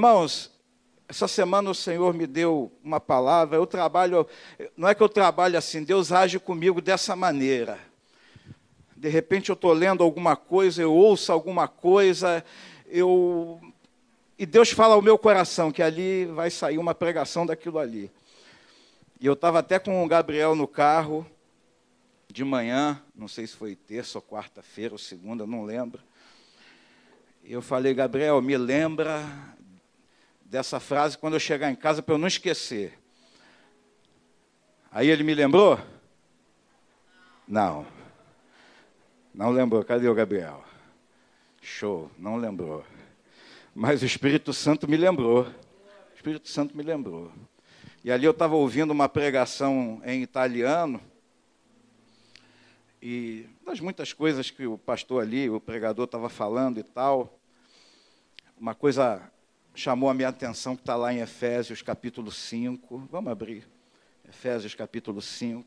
Irmãos, essa semana o Senhor me deu uma palavra. Eu trabalho, não é que eu trabalho assim, Deus age comigo dessa maneira. De repente eu estou lendo alguma coisa, eu ouço alguma coisa, eu e Deus fala ao meu coração que ali vai sair uma pregação daquilo ali. E eu estava até com o Gabriel no carro de manhã, não sei se foi terça ou quarta-feira ou segunda, não lembro. E eu falei, Gabriel, me lembra dessa frase quando eu chegar em casa para eu não esquecer. Aí ele me lembrou? Não. Não lembrou. Cadê o Gabriel? Show, não lembrou. Mas o Espírito Santo me lembrou. O Espírito Santo me lembrou. E ali eu estava ouvindo uma pregação em italiano. E das muitas coisas que o pastor ali, o pregador, estava falando e tal, uma coisa chamou a minha atenção que está lá em Efésios capítulo 5. Vamos abrir. Efésios capítulo 5.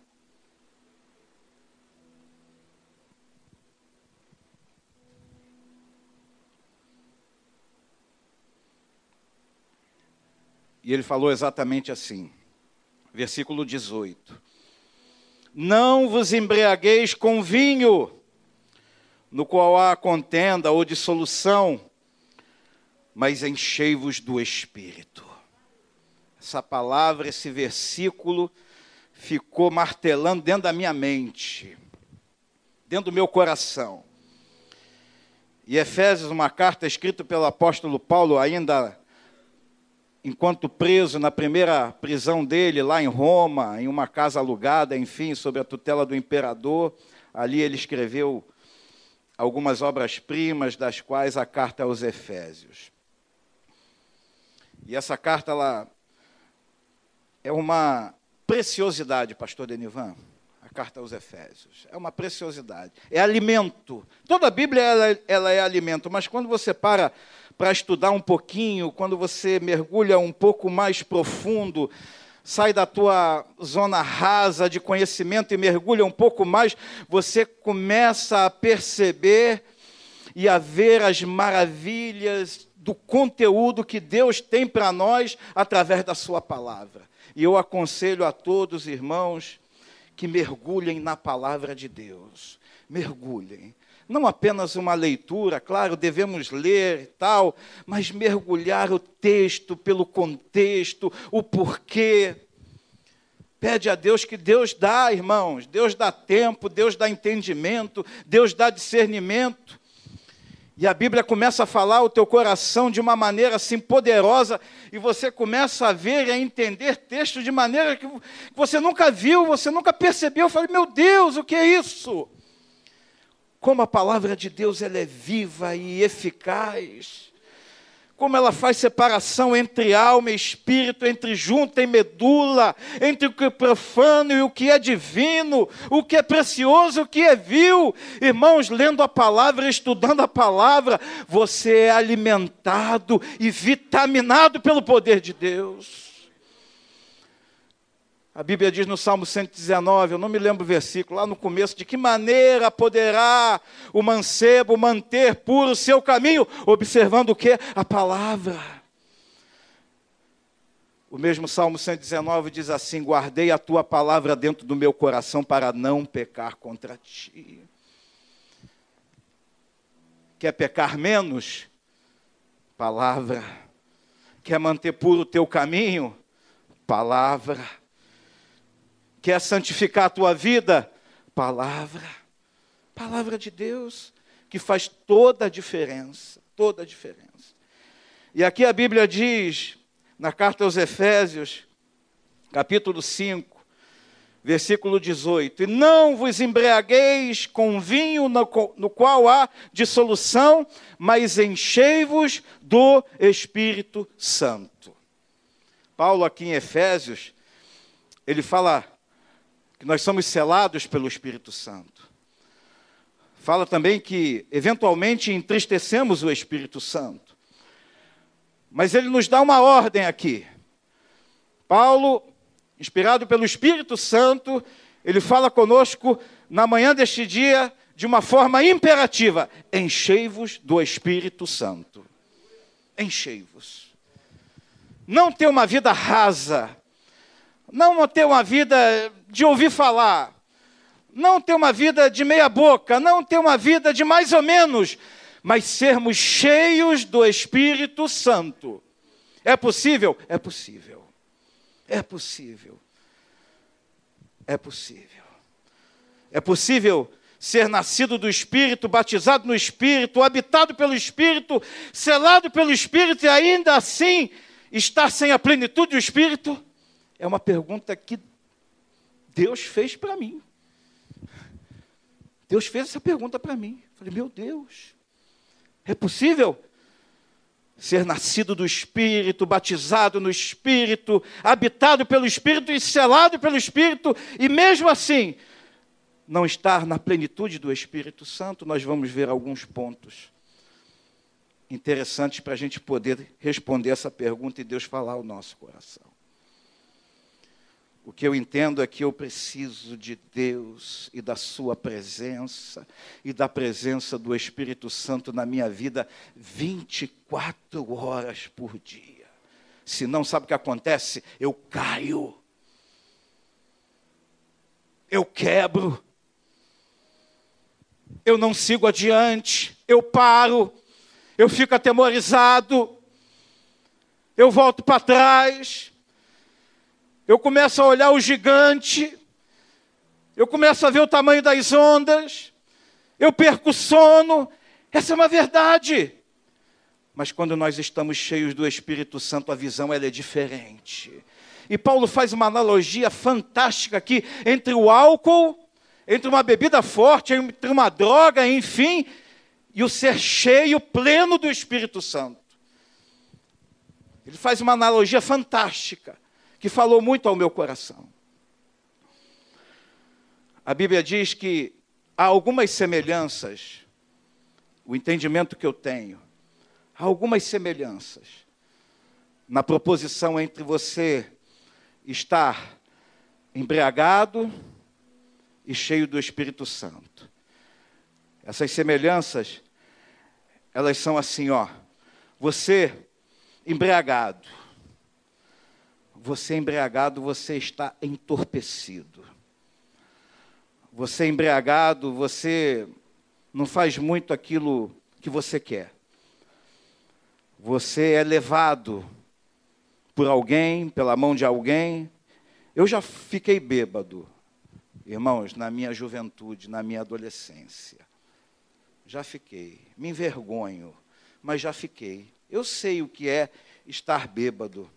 E ele falou exatamente assim, versículo 18: Não vos embriagueis com vinho, no qual há contenda ou dissolução, mas enchei-vos do Espírito. Essa palavra, esse versículo, ficou martelando dentro da minha mente, dentro do meu coração. E Efésios, uma carta escrita pelo apóstolo Paulo, ainda enquanto preso na primeira prisão dele, lá em Roma, em uma casa alugada, enfim, sob a tutela do imperador. Ali ele escreveu algumas obras-primas, das quais a carta aos Efésios. E essa carta ela é uma preciosidade, pastor Denivan. A carta aos Efésios. É uma preciosidade. É alimento. Toda a Bíblia ela, ela é alimento, mas quando você para para estudar um pouquinho, quando você mergulha um pouco mais profundo, sai da tua zona rasa de conhecimento e mergulha um pouco mais, você começa a perceber e a ver as maravilhas do conteúdo que Deus tem para nós através da Sua palavra. E eu aconselho a todos, irmãos, que mergulhem na palavra de Deus. Mergulhem. Não apenas uma leitura, claro, devemos ler e tal, mas mergulhar o texto pelo contexto, o porquê. Pede a Deus que Deus dá, irmãos. Deus dá tempo, Deus dá entendimento, Deus dá discernimento. E a Bíblia começa a falar o teu coração de uma maneira assim poderosa, e você começa a ver e a entender textos de maneira que você nunca viu, você nunca percebeu. Eu falei, meu Deus, o que é isso? Como a palavra de Deus ela é viva e eficaz como ela faz separação entre alma e espírito, entre junta e medula, entre o que é profano e o que é divino, o que é precioso e o que é vil. Irmãos, lendo a palavra, estudando a palavra, você é alimentado e vitaminado pelo poder de Deus. A Bíblia diz no Salmo 119, eu não me lembro o versículo, lá no começo, de que maneira poderá o mancebo manter puro o seu caminho, observando o que? A palavra. O mesmo Salmo 119 diz assim: Guardei a tua palavra dentro do meu coração para não pecar contra ti. Quer pecar menos? Palavra. Quer manter puro o teu caminho? Palavra Quer santificar a tua vida? Palavra. Palavra de Deus, que faz toda a diferença. Toda a diferença. E aqui a Bíblia diz, na carta aos Efésios, capítulo 5, versículo 18: E não vos embriagueis com vinho no, qual há dissolução, mas enchei-vos do Espírito Santo. Paulo, aqui em Efésios, ele fala que nós somos selados pelo Espírito Santo. Fala também que, eventualmente, entristecemos o Espírito Santo. Mas ele nos dá uma ordem aqui. Paulo, inspirado pelo Espírito Santo, ele fala conosco na manhã deste dia de uma forma imperativa: enchei-vos do Espírito Santo. Enchei-vos. não ter uma vida rasa, não ter uma vida de ouvir falar, não ter uma vida de meia boca, não ter uma vida de mais ou menos, mas sermos cheios do Espírito Santo. É possível? É possível. É possível. É possível. É possível ser nascido do Espírito, batizado no Espírito, habitado pelo Espírito, selado pelo Espírito e ainda assim estar sem a plenitude do Espírito? É uma pergunta que Deus fez para mim. Deus fez essa pergunta para mim. Falei, meu Deus, é possível ser nascido do Espírito, batizado no Espírito, habitado pelo Espírito e selado pelo Espírito, e mesmo assim não estar na plenitude do Espírito Santo? Nós vamos ver alguns pontos interessantes para a gente poder responder essa pergunta e Deus falar ao nosso coração. O que eu entendo é que eu preciso de Deus e da Sua presença e da presença do Espírito Santo na minha vida 24 horas por dia. Se não, sabe o que acontece? Eu caio. Eu quebro. Eu não sigo adiante. Eu paro. Eu fico atemorizado. Eu volto para trás eu começo a olhar o gigante, eu começo a ver o tamanho das ondas, eu perco o sono. Essa é uma verdade. Mas quando nós estamos cheios do Espírito Santo, a visão ela é diferente. E Paulo faz uma analogia fantástica aqui entre o álcool, entre uma bebida forte, entre uma droga, enfim, e o ser cheio, pleno do Espírito Santo. Ele faz uma analogia fantástica que falou muito ao meu coração. A Bíblia diz que há algumas semelhanças, o entendimento que eu tenho, há algumas semelhanças na proposição entre você estar embriagado e cheio do Espírito Santo. Essas semelhanças, elas são assim, ó. Você embriagado, você embriagado, você está entorpecido. Você embriagado, você não faz muito aquilo que você quer. Você é levado por alguém, pela mão de alguém. Eu já fiquei bêbado, irmãos, na minha juventude, na minha adolescência. Já fiquei. Me envergonho, mas já fiquei. Eu sei o que é estar bêbado.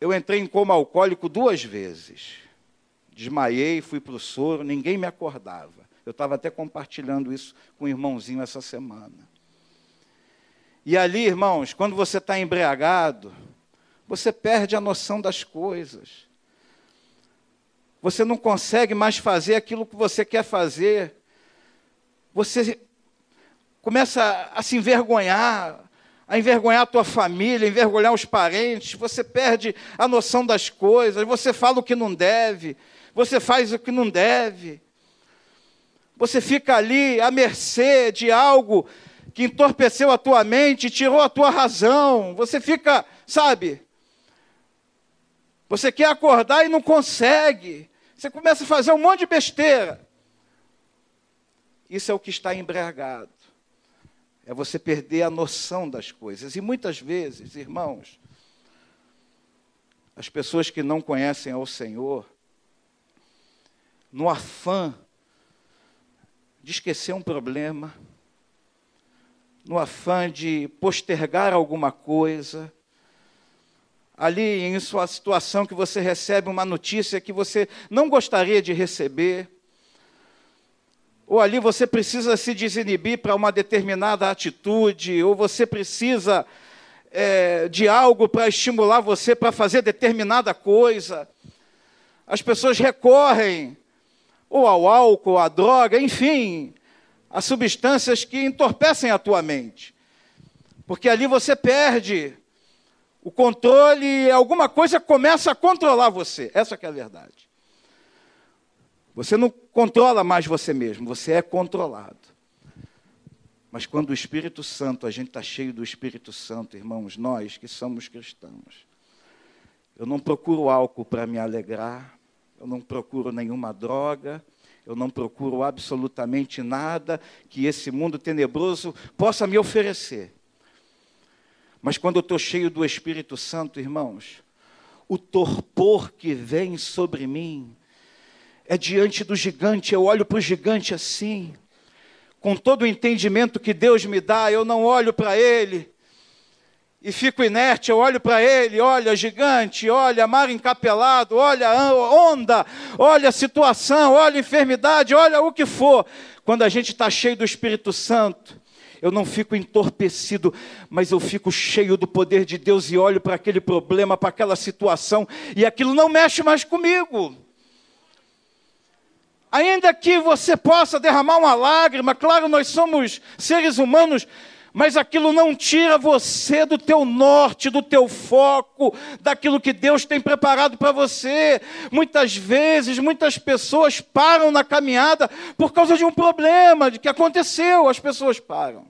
Eu entrei em coma alcoólico duas vezes. Desmaiei, fui para o soro, ninguém me acordava. Eu estava até compartilhando isso com o irmãozinho essa semana. E ali, irmãos, quando você está embriagado, você perde a noção das coisas. Você não consegue mais fazer aquilo que você quer fazer. Você começa a se envergonhar, a envergonhar a tua família, a envergonhar os parentes, você perde a noção das coisas, você fala o que não deve, você faz o que não deve. Você fica ali à mercê de algo que entorpeceu a tua mente, tirou a tua razão. Você fica, sabe? Você quer acordar e não consegue. Você começa a fazer um monte de besteira. Isso é o que está embriagado é você perder a noção das coisas. E muitas vezes, irmãos, as pessoas que não conhecem ao Senhor, no afã de esquecer um problema, no afã de postergar alguma coisa, ali em sua situação que você recebe uma notícia que você não gostaria de receber, ou ali você precisa se desinibir para uma determinada atitude, ou você precisa é, de algo para estimular você para fazer determinada coisa. As pessoas recorrem ou ao álcool, à droga, enfim, a substâncias que entorpecem a tua mente. Porque ali você perde o controle e alguma coisa começa a controlar você. Essa é a verdade. Você não controla mais você mesmo, você é controlado. Mas quando o Espírito Santo, a gente está cheio do Espírito Santo, irmãos, nós que somos cristãos, eu não procuro álcool para me alegrar, eu não procuro nenhuma droga, eu não procuro absolutamente nada que esse mundo tenebroso possa me oferecer. Mas quando eu estou cheio do Espírito Santo, irmãos, o torpor que vem sobre mim é diante do gigante, eu olho para o gigante assim, com todo o entendimento que Deus me dá, eu não olho para ele e fico inerte, eu olho para ele, olha gigante, olha mar encapelado, olha onda, olha situação, olha enfermidade, olha o que for. Quando a gente está cheio do Espírito Santo, eu não fico entorpecido, mas eu fico cheio do poder de Deus e olho para aquele problema, para aquela situação, e aquilo não mexe mais comigo. Ainda que você possa derramar uma lágrima, claro, nós somos seres humanos, mas aquilo não tira você do teu norte, do teu foco, daquilo que Deus tem preparado para você. Muitas vezes, muitas pessoas param na caminhada por causa de um problema de que aconteceu, as pessoas param.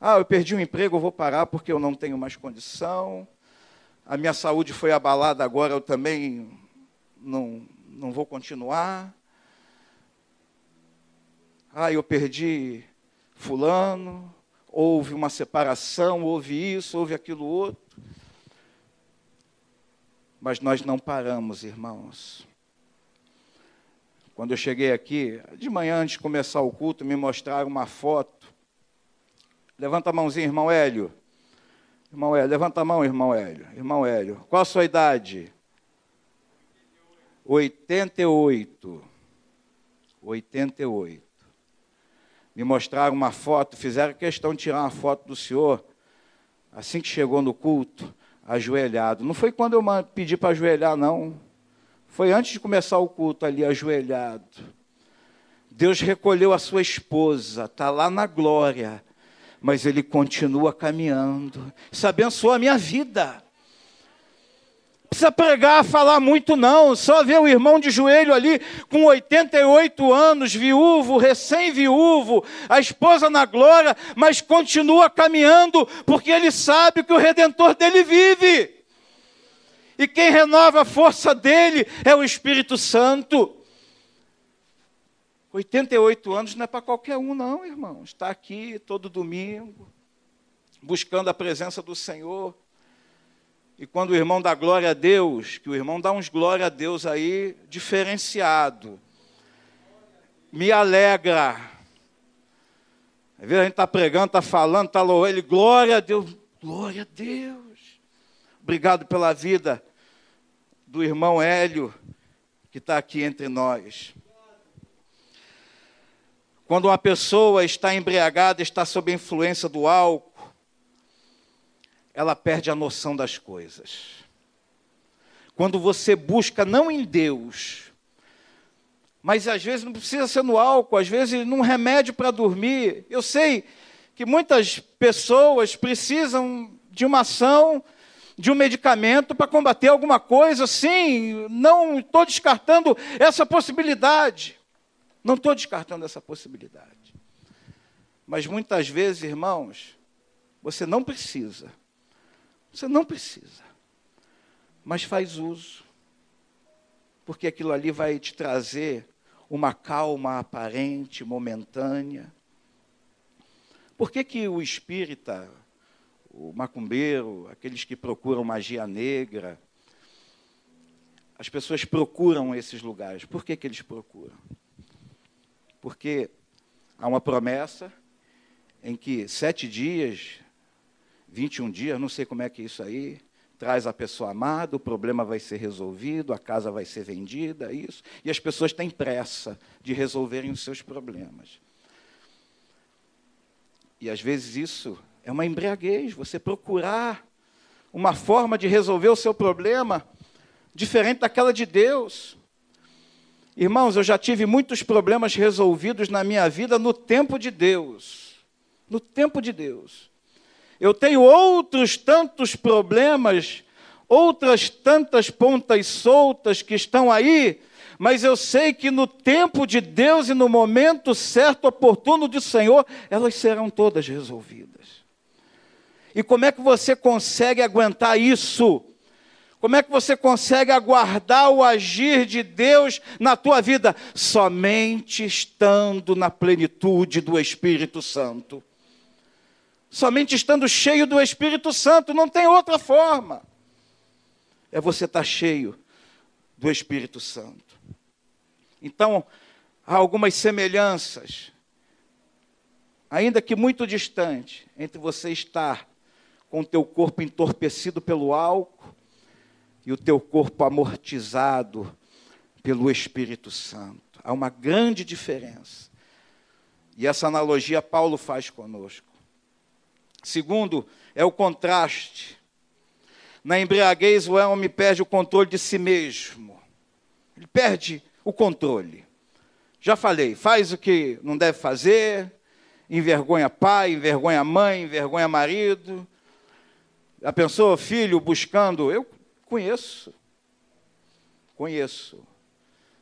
Ah, eu perdi o emprego, eu vou parar porque eu não tenho mais condição. A minha saúde foi abalada agora, eu também não, não vou continuar. Ah, eu perdi fulano, houve uma separação, houve isso, houve aquilo outro. Mas nós não paramos, irmãos. Quando eu cheguei aqui, de manhã antes de começar o culto, me mostraram uma foto. Levanta a mãozinha, irmão Hélio. Irmão Hélio, levanta a mão, irmão Hélio. Irmão Hélio, qual a sua idade? 88. 88 me mostraram uma foto, fizeram questão de tirar uma foto do senhor, assim que chegou no culto, ajoelhado. Não foi quando eu pedi para ajoelhar, não. Foi antes de começar o culto ali, ajoelhado. Deus recolheu a sua esposa, está lá na glória, mas ele continua caminhando. Isso abençoou a minha vida precisa pregar, falar muito, não. Só ver o irmão de joelho ali, com 88 anos, viúvo, recém-viúvo, a esposa na glória, mas continua caminhando, porque ele sabe que o redentor dele vive. E quem renova a força dele é o Espírito Santo. 88 anos não é para qualquer um, não, irmão. Está aqui todo domingo, buscando a presença do Senhor. E quando o irmão dá glória a Deus, que o irmão dá uns glória a Deus aí diferenciado, me alegra. Às vezes a gente está pregando, está falando, está louvando, ele, glória a Deus, glória a Deus. Obrigado pela vida do irmão Hélio, que está aqui entre nós. Quando uma pessoa está embriagada, está sob a influência do álcool, ela perde a noção das coisas. Quando você busca não em Deus, mas às vezes não precisa ser no álcool, às vezes num remédio para dormir. Eu sei que muitas pessoas precisam de uma ação, de um medicamento para combater alguma coisa. Sim, não estou descartando essa possibilidade. Não estou descartando essa possibilidade. Mas muitas vezes, irmãos, você não precisa você não precisa. Mas faz uso. Porque aquilo ali vai te trazer uma calma aparente, momentânea. Por que, que o espírita, o macumbeiro, aqueles que procuram magia negra, as pessoas procuram esses lugares? Por que, que eles procuram? Porque há uma promessa em que sete dias 21 dias, não sei como é que é isso aí, traz a pessoa amada, o problema vai ser resolvido, a casa vai ser vendida, isso. E as pessoas têm pressa de resolverem os seus problemas. E às vezes isso é uma embriaguez, você procurar uma forma de resolver o seu problema diferente daquela de Deus. Irmãos, eu já tive muitos problemas resolvidos na minha vida no tempo de Deus. No tempo de Deus. Eu tenho outros tantos problemas, outras tantas pontas soltas que estão aí, mas eu sei que no tempo de Deus e no momento certo, oportuno do Senhor, elas serão todas resolvidas. E como é que você consegue aguentar isso? Como é que você consegue aguardar o agir de Deus na tua vida? Somente estando na plenitude do Espírito Santo. Somente estando cheio do Espírito Santo, não tem outra forma. É você estar cheio do Espírito Santo. Então, há algumas semelhanças, ainda que muito distante, entre você estar com o teu corpo entorpecido pelo álcool e o teu corpo amortizado pelo Espírito Santo. Há uma grande diferença. E essa analogia Paulo faz conosco. Segundo, é o contraste. Na embriaguez, o homem perde o controle de si mesmo. Ele perde o controle. Já falei, faz o que não deve fazer, envergonha pai, envergonha mãe, envergonha marido. A pessoa, filho, buscando, eu conheço. Conheço.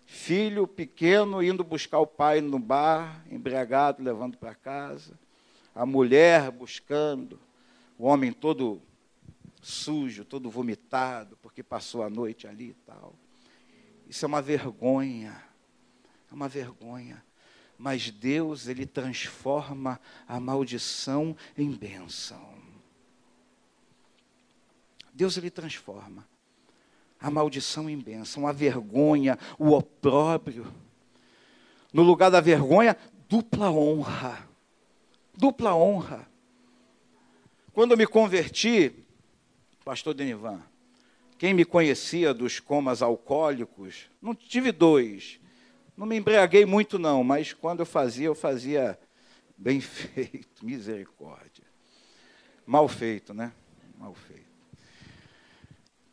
Filho pequeno indo buscar o pai no bar, embriagado, levando para casa. A mulher buscando. O homem todo sujo, todo vomitado, porque passou a noite ali e tal. Isso é uma vergonha. É uma vergonha. Mas Deus, Ele transforma a maldição em bênção. Deus, Ele transforma a maldição em bênção, a vergonha, o opróbrio. No lugar da vergonha, dupla honra. Dupla honra. Quando eu me converti, pastor Denivan, quem me conhecia dos comas alcoólicos, não tive dois. Não me embriaguei muito, não, mas quando eu fazia, eu fazia bem feito, misericórdia. Mal feito, né? Mal feito.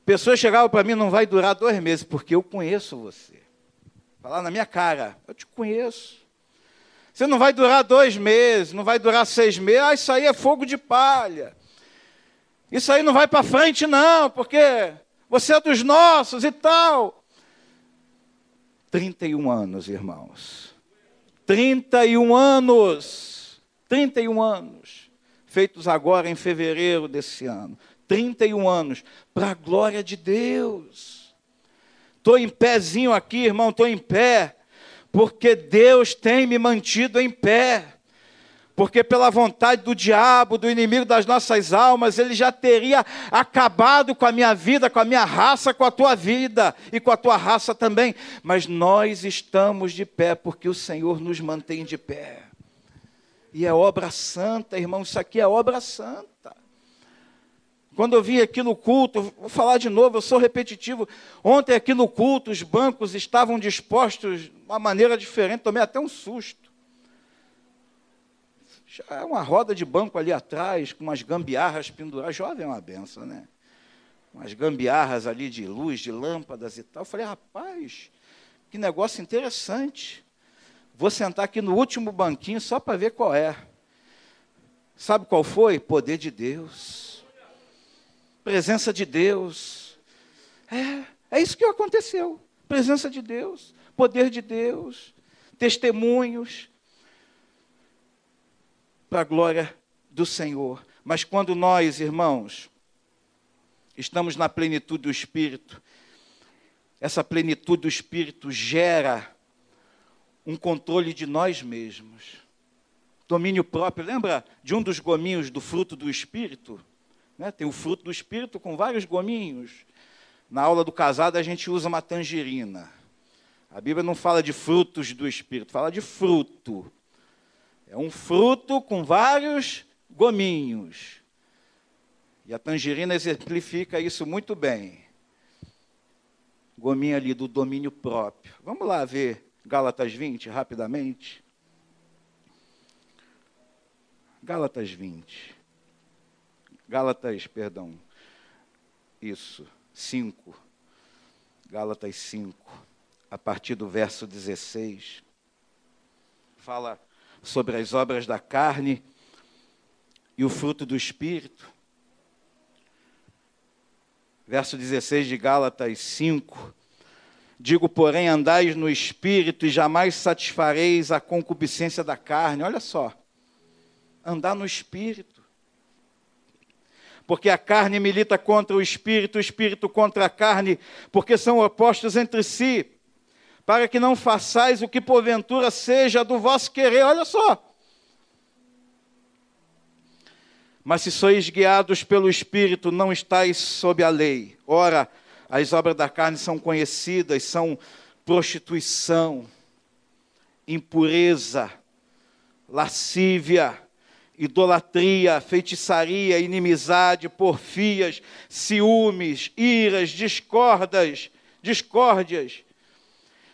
Pessoas chegavam para mim, não vai durar dois meses, porque eu conheço você. Falar na minha cara, eu te conheço. Você não vai durar dois meses, não vai durar seis meses, ah, isso aí é fogo de palha. Isso aí não vai para frente, não, porque você é dos nossos e tal. 31 anos, irmãos. 31 anos. 31 anos. Feitos agora em fevereiro desse ano. 31 anos. Para a glória de Deus. Estou em pézinho aqui, irmão, estou em pé. Porque Deus tem me mantido em pé porque pela vontade do diabo, do inimigo das nossas almas, ele já teria acabado com a minha vida, com a minha raça, com a tua vida e com a tua raça também. Mas nós estamos de pé porque o Senhor nos mantém de pé. E é obra santa, irmão, isso aqui é obra santa. Quando eu vim aqui no culto, vou falar de novo, eu sou repetitivo. Ontem aqui no culto, os bancos estavam dispostos uma maneira diferente, tomei até um susto. Já é uma roda de banco ali atrás, com umas gambiarras penduradas. Jovem é uma benção, né? Umas gambiarras ali de luz, de lâmpadas e tal. Eu falei, rapaz, que negócio interessante. Vou sentar aqui no último banquinho só para ver qual é. Sabe qual foi? Poder de Deus. Presença de Deus. É, é isso que aconteceu. Presença de Deus, poder de Deus, testemunhos, para a glória do Senhor. Mas quando nós, irmãos, estamos na plenitude do Espírito, essa plenitude do Espírito gera um controle de nós mesmos. Domínio próprio. Lembra de um dos gominhos do fruto do Espírito? Né? Tem o fruto do Espírito com vários gominhos. Na aula do casado a gente usa uma tangerina. A Bíblia não fala de frutos do Espírito, fala de fruto. É um fruto com vários gominhos. E a tangerina exemplifica isso muito bem. Gominho ali do domínio próprio. Vamos lá ver Gálatas 20 rapidamente. Gálatas 20. Gálatas, perdão. Isso, 5. Gálatas 5, a partir do verso 16. Fala sobre as obras da carne e o fruto do Espírito. Verso 16 de Gálatas 5 Digo, porém, andais no espírito e jamais satisfareis a concupiscência da carne. Olha só. Andar no espírito. Porque a carne milita contra o espírito, o espírito contra a carne, porque são opostos entre si, para que não façais o que porventura seja do vosso querer. Olha só. Mas se sois guiados pelo Espírito, não estáis sob a lei. Ora, as obras da carne são conhecidas, são prostituição, impureza, lascívia, idolatria, feitiçaria, inimizade, porfias, ciúmes, iras, discordas, discórdias,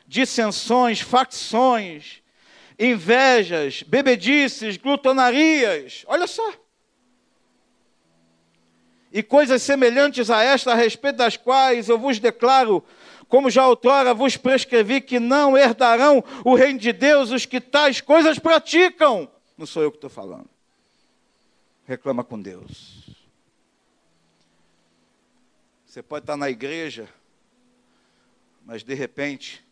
dissensões, facções, invejas, bebedices, glutonarias. Olha só e coisas semelhantes a esta, a respeito das quais eu vos declaro, como já outrora vos prescrevi, que não herdarão o reino de Deus os que tais coisas praticam. Não sou eu que estou falando. Reclama com Deus. Você pode estar na igreja, mas de repente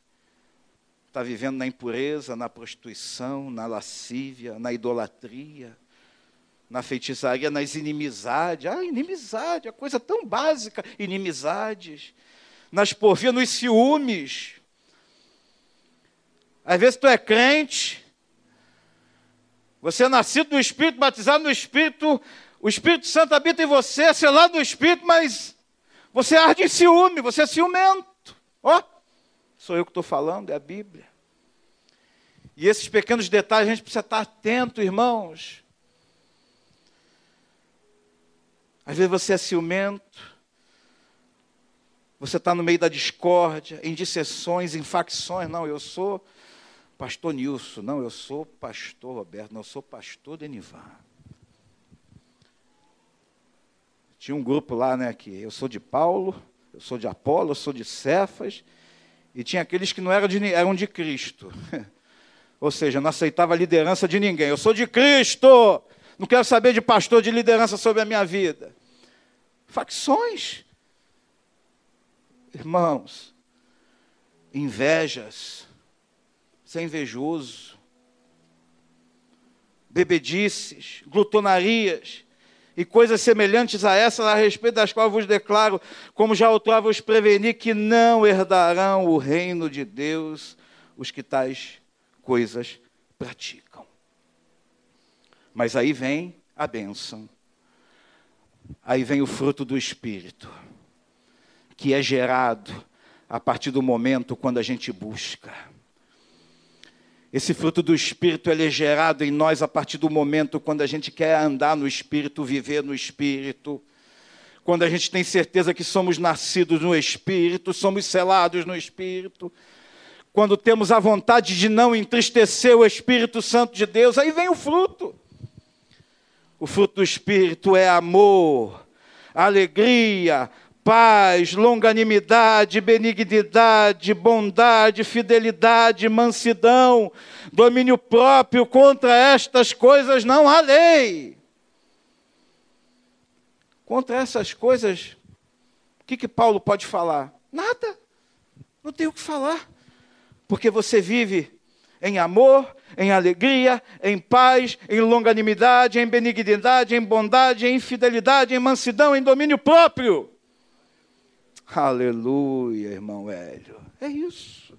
está vivendo na impureza, na prostituição, na lascívia, na idolatria na feitiçaria, nas inimizades. Ah, inimizade, a coisa tão básica. Inimizades. Nas porfias, nos ciúmes. Às vezes tu é crente, você é nascido do Espírito, batizado no Espírito, o Espírito Santo habita em você, é selado no Espírito, mas você arde em ciúme, você é ciumento. Ó, oh, sou eu que estou falando, é a Bíblia. E esses pequenos detalhes a gente precisa estar atento, irmãos. Às vezes você é ciumento, você está no meio da discórdia, em dissessões, em facções. Não, eu sou pastor Nilson, não, eu sou pastor Roberto, não, eu sou pastor Denivar. Tinha um grupo lá, né, que eu sou de Paulo, eu sou de Apolo, eu sou de Cefas, e tinha aqueles que não eram de, eram de Cristo. Ou seja, não aceitava a liderança de ninguém. Eu sou de Cristo, não quero saber de pastor de liderança sobre a minha vida. Facções. Irmãos, invejas, ser invejoso, bebedices, glutonarias e coisas semelhantes a essas, a respeito das quais vos declaro, como já outrora vos preveni, que não herdarão o reino de Deus os que tais coisas praticam. Mas aí vem a bênção. Aí vem o fruto do Espírito, que é gerado a partir do momento quando a gente busca. Esse fruto do Espírito ele é gerado em nós a partir do momento quando a gente quer andar no Espírito, viver no Espírito. Quando a gente tem certeza que somos nascidos no Espírito, somos selados no Espírito. Quando temos a vontade de não entristecer o Espírito Santo de Deus, aí vem o fruto. O fruto do Espírito é amor, alegria, paz, longanimidade, benignidade, bondade, fidelidade, mansidão, domínio próprio. Contra estas coisas não há lei. Contra essas coisas, o que, que Paulo pode falar? Nada. Não tem o que falar. Porque você vive em amor, em alegria, em paz, em longanimidade, em benignidade, em bondade, em fidelidade, em mansidão, em domínio próprio. Aleluia, irmão Hélio. É isso.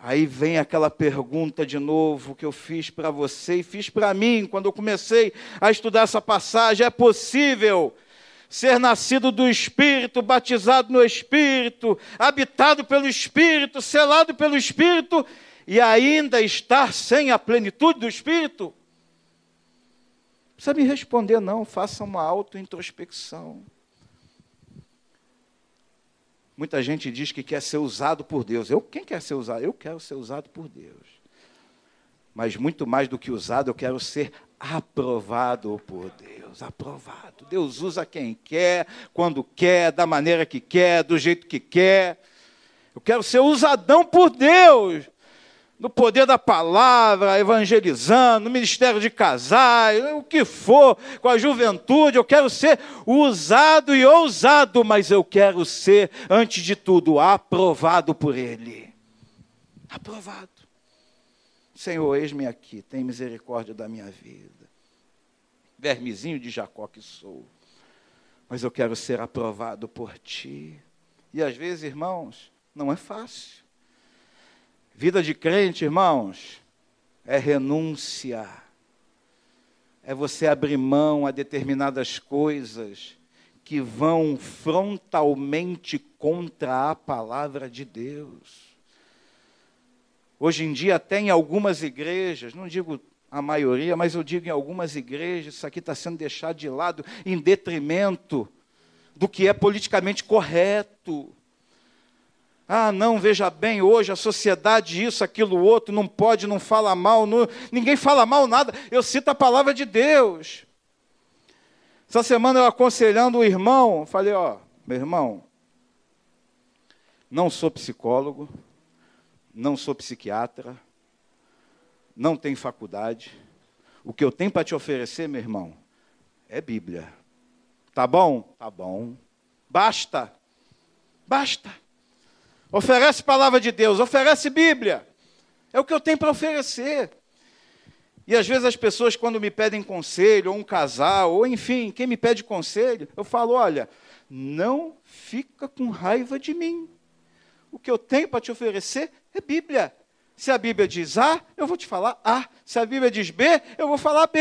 Aí vem aquela pergunta de novo que eu fiz para você e fiz para mim quando eu comecei a estudar essa passagem: é possível ser nascido do Espírito, batizado no Espírito, habitado pelo Espírito, selado pelo Espírito e ainda estar sem a plenitude do Espírito? Não precisa me responder, não, faça uma auto-introspecção. Muita gente diz que quer ser usado por Deus. Eu, quem quer ser usado? Eu quero ser usado por Deus. Mas muito mais do que usado, eu quero ser aprovado por Deus, aprovado. Deus usa quem quer, quando quer, da maneira que quer, do jeito que quer. Eu quero ser usadão por Deus. No poder da palavra, evangelizando, no ministério de casais, o que for, com a juventude, eu quero ser usado e ousado, mas eu quero ser, antes de tudo, aprovado por Ele. Aprovado. Senhor, eis-me aqui, tem misericórdia da minha vida. Vermezinho de Jacó que sou, mas eu quero ser aprovado por Ti. E às vezes, irmãos, não é fácil. Vida de crente, irmãos, é renúncia. É você abrir mão a determinadas coisas que vão frontalmente contra a palavra de Deus. Hoje em dia, até em algumas igrejas, não digo a maioria, mas eu digo em algumas igrejas, isso aqui está sendo deixado de lado em detrimento do que é politicamente correto. Ah, não, veja bem, hoje a sociedade, isso, aquilo, outro, não pode, não fala mal, não, ninguém fala mal nada. Eu cito a palavra de Deus. Essa semana eu aconselhando o irmão, falei, ó, meu irmão, não sou psicólogo, não sou psiquiatra, não tenho faculdade. O que eu tenho para te oferecer, meu irmão, é Bíblia. Tá bom? Tá bom. Basta. Basta. Oferece palavra de Deus, oferece Bíblia. É o que eu tenho para oferecer. E às vezes as pessoas, quando me pedem conselho, ou um casal, ou enfim, quem me pede conselho, eu falo: olha, não fica com raiva de mim. O que eu tenho para te oferecer é Bíblia. Se a Bíblia diz A, eu vou te falar A. Se a Bíblia diz B, eu vou falar B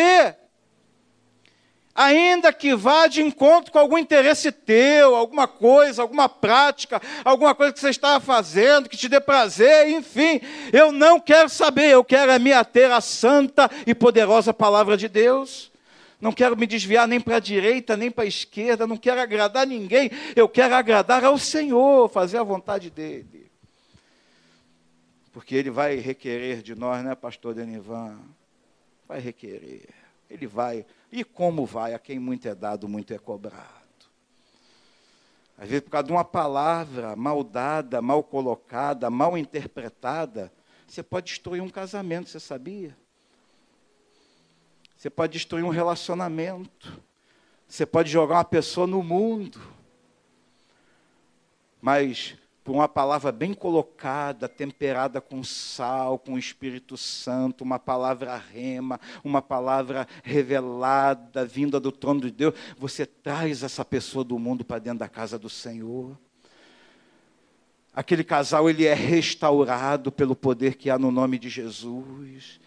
ainda que vá de encontro com algum interesse teu, alguma coisa, alguma prática, alguma coisa que você está fazendo, que te dê prazer, enfim, eu não quero saber, eu quero é me ater à santa e poderosa palavra de Deus. Não quero me desviar nem para a direita, nem para a esquerda, não quero agradar ninguém, eu quero agradar ao Senhor, fazer a vontade dEle. Porque Ele vai requerer de nós, né, pastor Denivan? Vai requerer. Ele vai e como vai? A quem muito é dado, muito é cobrado. Às vezes, por causa de uma palavra mal dada, mal colocada, mal interpretada, você pode destruir um casamento, você sabia? Você pode destruir um relacionamento. Você pode jogar uma pessoa no mundo. Mas por uma palavra bem colocada, temperada com sal, com o Espírito Santo, uma palavra rema, uma palavra revelada, vinda do trono de Deus, você traz essa pessoa do mundo para dentro da casa do Senhor. Aquele casal ele é restaurado pelo poder que há no nome de Jesus.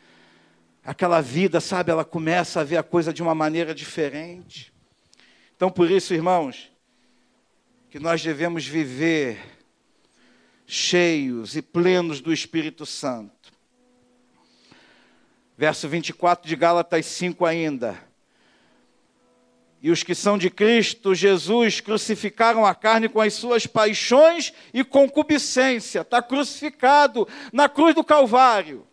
Aquela vida, sabe, ela começa a ver a coisa de uma maneira diferente. Então, por isso, irmãos, que nós devemos viver cheios e plenos do Espírito Santo. Verso 24 de Gálatas 5 ainda. E os que são de Cristo Jesus crucificaram a carne com as suas paixões e concupiscência. Está crucificado na cruz do Calvário.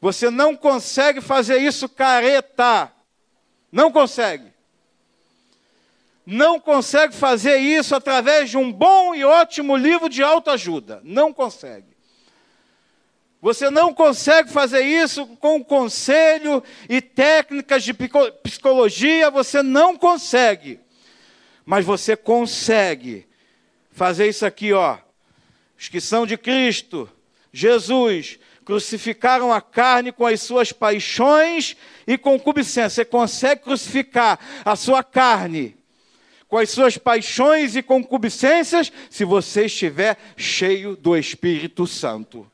Você não consegue fazer isso careta. Não consegue não consegue fazer isso através de um bom e ótimo livro de autoajuda. Não consegue. Você não consegue fazer isso com conselho e técnicas de psicologia, você não consegue. Mas você consegue fazer isso aqui, ó. Os que são de Cristo, Jesus, crucificaram a carne com as suas paixões e concupiscência. Você consegue crucificar a sua carne com as suas paixões e concupiscências, se você estiver cheio do Espírito Santo.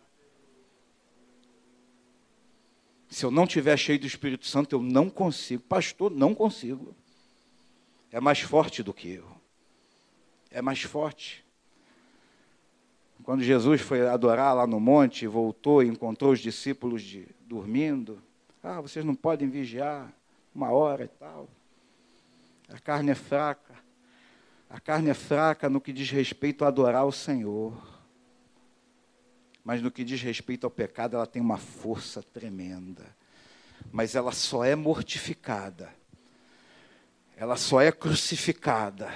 Se eu não estiver cheio do Espírito Santo, eu não consigo. Pastor, não consigo. É mais forte do que eu. É mais forte. Quando Jesus foi adorar lá no monte, voltou e encontrou os discípulos de, dormindo. Ah, vocês não podem vigiar uma hora e tal. A carne é fraca. A carne é fraca no que diz respeito a adorar o Senhor. Mas no que diz respeito ao pecado, ela tem uma força tremenda. Mas ela só é mortificada. Ela só é crucificada.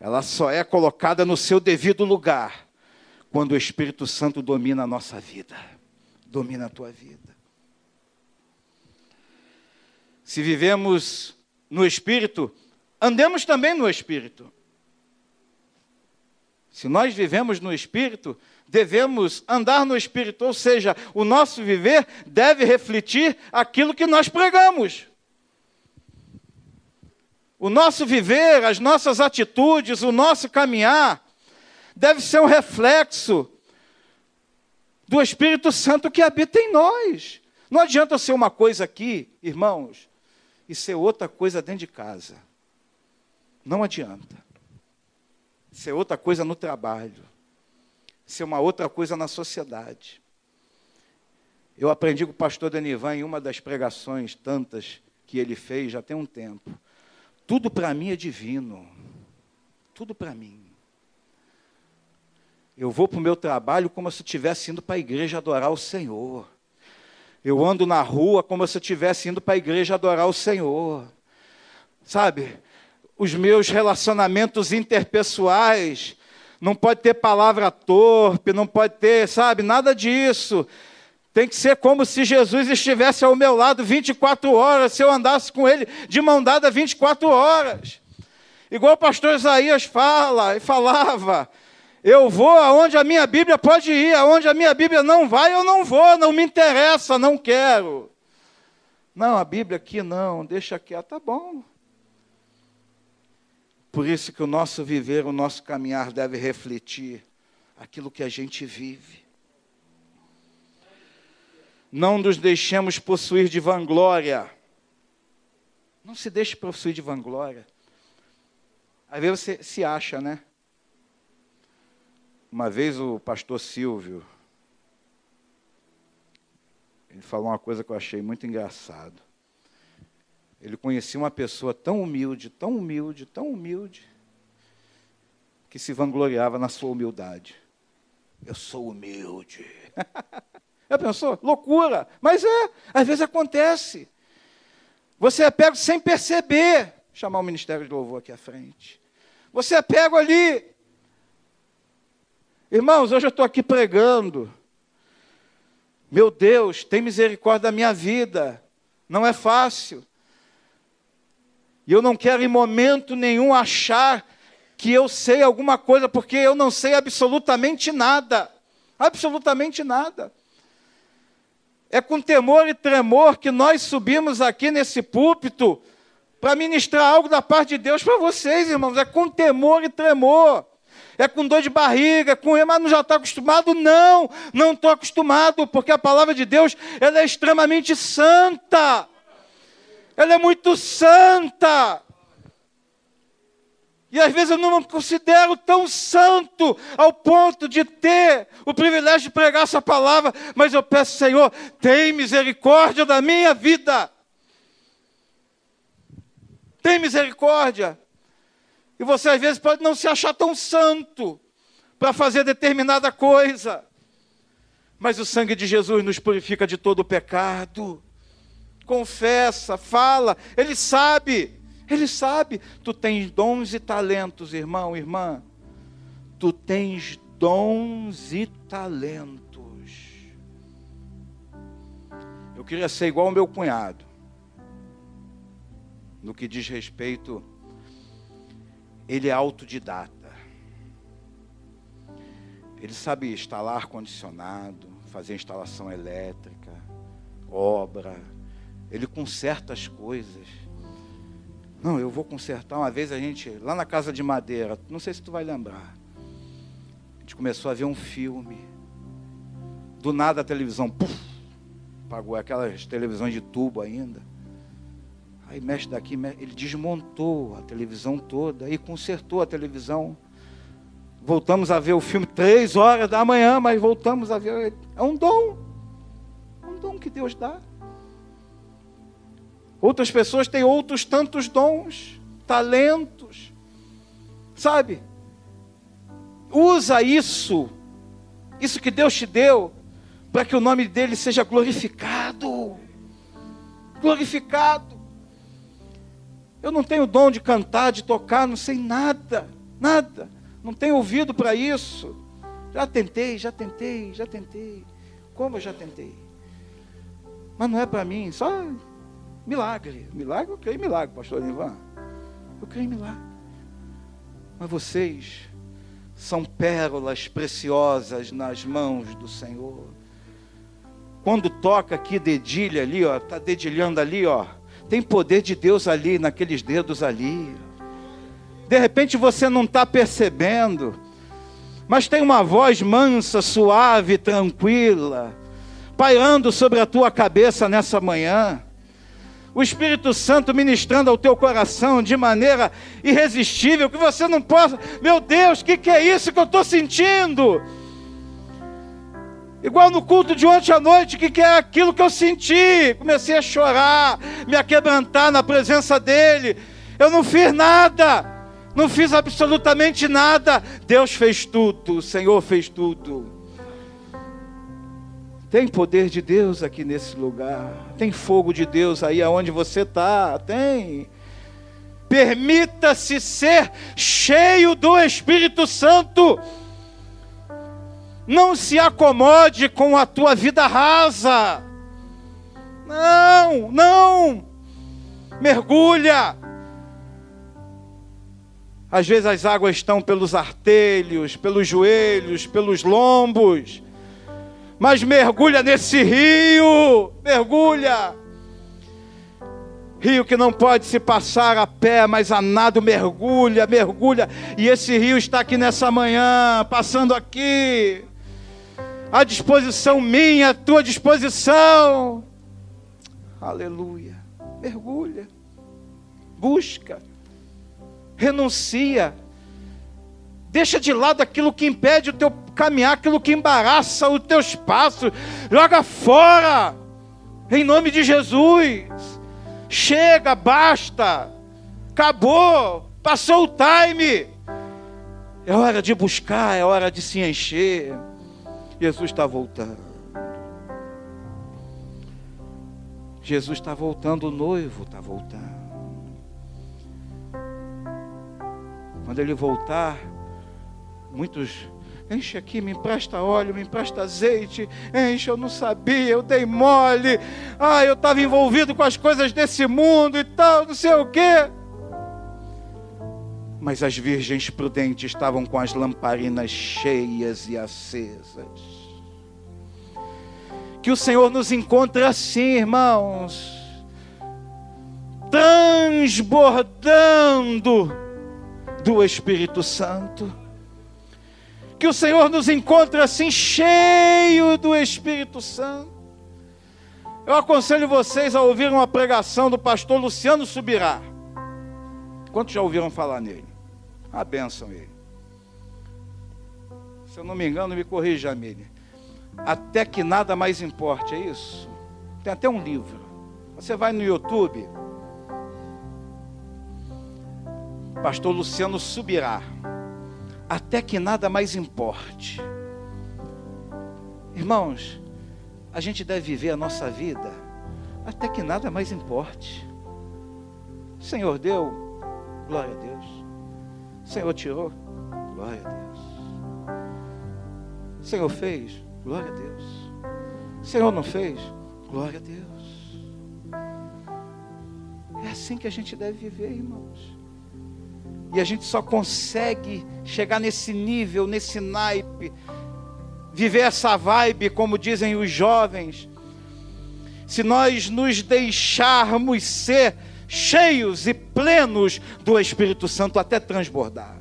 Ela só é colocada no seu devido lugar quando o Espírito Santo domina a nossa vida, domina a tua vida. Se vivemos no Espírito, andemos também no Espírito. Se nós vivemos no Espírito, devemos andar no Espírito, ou seja, o nosso viver deve refletir aquilo que nós pregamos. O nosso viver, as nossas atitudes, o nosso caminhar, deve ser um reflexo do Espírito Santo que habita em nós. Não adianta ser uma coisa aqui, irmãos, e ser outra coisa dentro de casa. Não adianta. Ser outra coisa no trabalho. Ser uma outra coisa na sociedade. Eu aprendi com o pastor Denivan em uma das pregações tantas que ele fez já tem um tempo. Tudo para mim é divino. Tudo para mim. Eu vou para o meu trabalho como se eu estivesse indo para a igreja adorar o Senhor. Eu ando na rua como se eu estivesse indo para a igreja adorar o Senhor. Sabe? Os meus relacionamentos interpessoais não pode ter palavra torpe, não pode ter, sabe, nada disso. Tem que ser como se Jesus estivesse ao meu lado 24 horas, se eu andasse com ele de mão dada 24 horas. Igual o pastor Isaías fala e falava, eu vou aonde a minha Bíblia pode ir, aonde a minha Bíblia não vai, eu não vou, não me interessa, não quero. Não, a Bíblia aqui não, deixa quieto, tá bom. Por isso que o nosso viver, o nosso caminhar deve refletir aquilo que a gente vive. Não nos deixemos possuir de vanglória. Não se deixe possuir de vanglória. Às vezes você se acha, né? Uma vez o pastor Silvio, ele falou uma coisa que eu achei muito engraçado. Ele conhecia uma pessoa tão humilde, tão humilde, tão humilde, que se vangloriava na sua humildade. Eu sou humilde. Já pensou? Loucura. Mas é, às vezes acontece. Você é pego sem perceber. Vou chamar o Ministério de Louvor aqui à frente. Você é pego ali, Irmãos, hoje eu estou aqui pregando. Meu Deus, tem misericórdia da minha vida. Não é fácil. E eu não quero em momento nenhum achar que eu sei alguma coisa, porque eu não sei absolutamente nada. Absolutamente nada. É com temor e tremor que nós subimos aqui nesse púlpito para ministrar algo da parte de Deus para vocês, irmãos. É com temor e tremor é com dor de barriga, com mas não já está acostumado? Não, não estou acostumado, porque a palavra de Deus ela é extremamente santa. Ela é muito santa. E às vezes eu não me considero tão santo ao ponto de ter o privilégio de pregar essa palavra, mas eu peço, Senhor, tem misericórdia da minha vida. Tem misericórdia. E você às vezes pode não se achar tão santo para fazer determinada coisa. Mas o sangue de Jesus nos purifica de todo o pecado. Confessa, fala, ele sabe. Ele sabe, tu tens dons e talentos, irmão, irmã. Tu tens dons e talentos. Eu queria ser igual ao meu cunhado, no que diz respeito ele é autodidata. Ele sabe instalar ar-condicionado, fazer instalação elétrica, obra. Ele conserta as coisas. Não, eu vou consertar. Uma vez a gente, lá na casa de madeira, não sei se tu vai lembrar. A gente começou a ver um filme. Do nada a televisão, puf, apagou aquelas televisões de tubo ainda. Aí mexe daqui, ele desmontou a televisão toda e consertou a televisão. Voltamos a ver o filme três horas da manhã, mas voltamos a ver. É um dom. É um dom que Deus dá. Outras pessoas têm outros tantos dons, talentos. Sabe? Usa isso, isso que Deus te deu, para que o nome dele seja glorificado. Glorificado. Eu não tenho dom de cantar, de tocar, não sei nada, nada. Não tenho ouvido para isso. Já tentei, já tentei, já tentei. Como eu já tentei? Mas não é para mim, só milagre. Milagre, eu creio em milagre, pastor Ivan. Eu creio em milagre. Mas vocês são pérolas preciosas nas mãos do Senhor. Quando toca aqui, dedilha ali, ó, tá dedilhando ali, ó. Tem poder de Deus ali, naqueles dedos ali. De repente você não está percebendo, mas tem uma voz mansa, suave, tranquila, pairando sobre a tua cabeça nessa manhã. O Espírito Santo ministrando ao teu coração de maneira irresistível, que você não possa. Meu Deus, o que, que é isso que eu estou sentindo? Igual no culto de ontem à noite, que, que é aquilo que eu senti? Comecei a chorar, me aquebrantar na presença dele. Eu não fiz nada, não fiz absolutamente nada. Deus fez tudo, o Senhor fez tudo. Tem poder de Deus aqui nesse lugar, tem fogo de Deus aí aonde você está, tem. Permita-se ser cheio do Espírito Santo. Não se acomode com a tua vida rasa. Não, não. Mergulha. Às vezes as águas estão pelos artelhos, pelos joelhos, pelos lombos. Mas mergulha nesse rio, mergulha. Rio que não pode se passar a pé, mas a nado mergulha, mergulha. E esse rio está aqui nessa manhã, passando aqui à disposição minha, à tua disposição. Aleluia. Mergulha. Busca. Renuncia. Deixa de lado aquilo que impede o teu caminhar, aquilo que embaraça os teus passos. Joga fora. Em nome de Jesus. Chega, basta. Acabou. Passou o time. É hora de buscar, é hora de se encher. Jesus está voltando. Jesus está voltando, o noivo está voltando. Quando ele voltar, muitos enche aqui, me empresta óleo, me empresta azeite, enche, eu não sabia, eu dei mole, ah, eu estava envolvido com as coisas desse mundo e tal, não sei o quê. Mas as virgens prudentes estavam com as lamparinas cheias e acesas. Que o Senhor nos encontre assim, irmãos, transbordando do Espírito Santo. Que o Senhor nos encontre assim, cheio do Espírito Santo. Eu aconselho vocês a ouvir uma pregação do pastor Luciano Subirá. Quantos já ouviram falar nele? A bênção ele. Se eu não me engano, me corrija, Amília até que nada mais importe, é isso? Tem até um livro. Você vai no YouTube, Pastor Luciano subirá, até que nada mais importe. Irmãos, a gente deve viver a nossa vida até que nada mais importe. Senhor deu, glória a Deus. Senhor tirou, glória a Deus. Senhor fez, Glória a Deus. Senhor não fez? Glória a Deus. É assim que a gente deve viver, irmãos. E a gente só consegue chegar nesse nível, nesse naipe, viver essa vibe, como dizem os jovens, se nós nos deixarmos ser cheios e plenos do Espírito Santo até transbordar.